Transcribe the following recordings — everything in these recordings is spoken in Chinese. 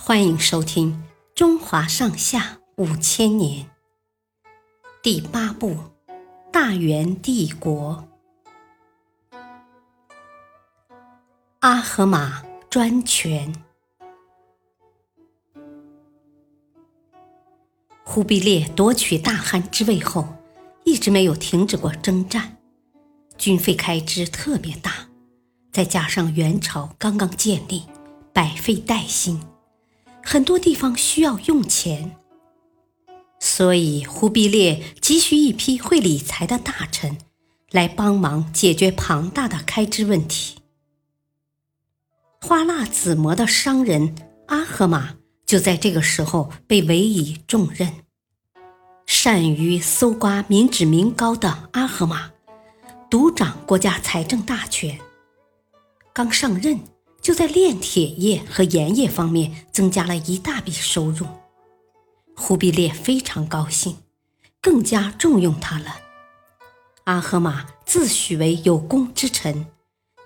欢迎收听《中华上下五千年》第八部《大元帝国》。阿合马专权。忽必烈夺取大汗之位后，一直没有停止过征战，军费开支特别大，再加上元朝刚刚建立，百废待兴。很多地方需要用钱，所以忽必烈急需一批会理财的大臣来帮忙解决庞大的开支问题。花剌子模的商人阿合马就在这个时候被委以重任。善于搜刮民脂民膏的阿合马，独掌国家财政大权。刚上任。就在炼铁业和盐业方面增加了一大笔收入，忽必烈非常高兴，更加重用他了。阿合马自诩为有功之臣，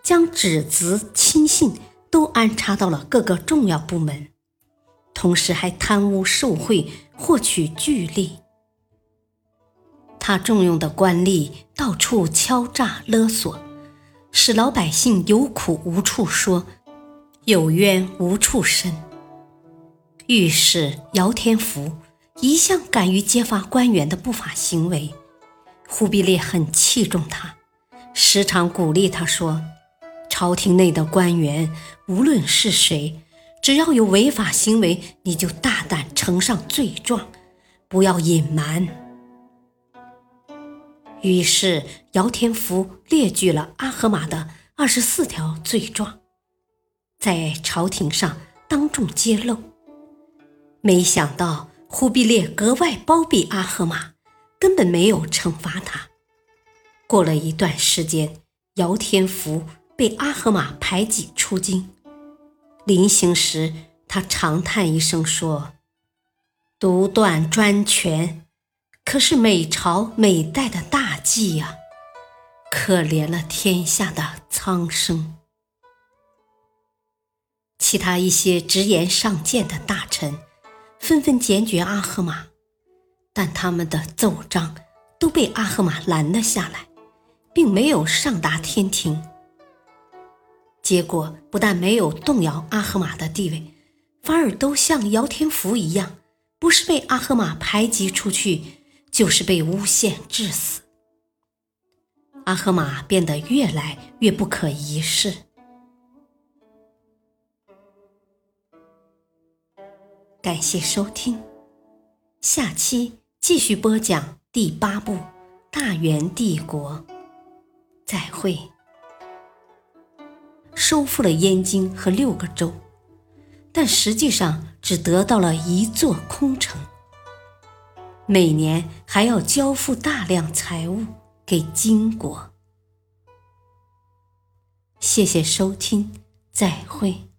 将侄子亲信都安插到了各个重要部门，同时还贪污受贿，获取巨利。他重用的官吏到处敲诈勒索，使老百姓有苦无处说。有冤无处伸。御史姚天福一向敢于揭发官员的不法行为，忽必烈很器重他，时常鼓励他说：“朝廷内的官员无论是谁，只要有违法行为，你就大胆呈上罪状，不要隐瞒。”于是姚天福列举了阿合马的二十四条罪状。在朝廷上当众揭露，没想到忽必烈格外包庇阿合马，根本没有惩罚他。过了一段时间，姚天福被阿合马排挤出京，临行时他长叹一声说：“独断专权，可是每朝每代的大忌呀！可怜了天下的苍生。”其他一些直言上谏的大臣纷纷检举阿合马，但他们的奏章都被阿合马拦了下来，并没有上达天庭。结果不但没有动摇阿合马的地位，反而都像姚天福一样，不是被阿合马排挤出去，就是被诬陷致死。阿合马变得越来越不可一世。感谢收听，下期继续播讲第八部《大元帝国》，再会。收复了燕京和六个州，但实际上只得到了一座空城。每年还要交付大量财物给金国。谢谢收听，再会。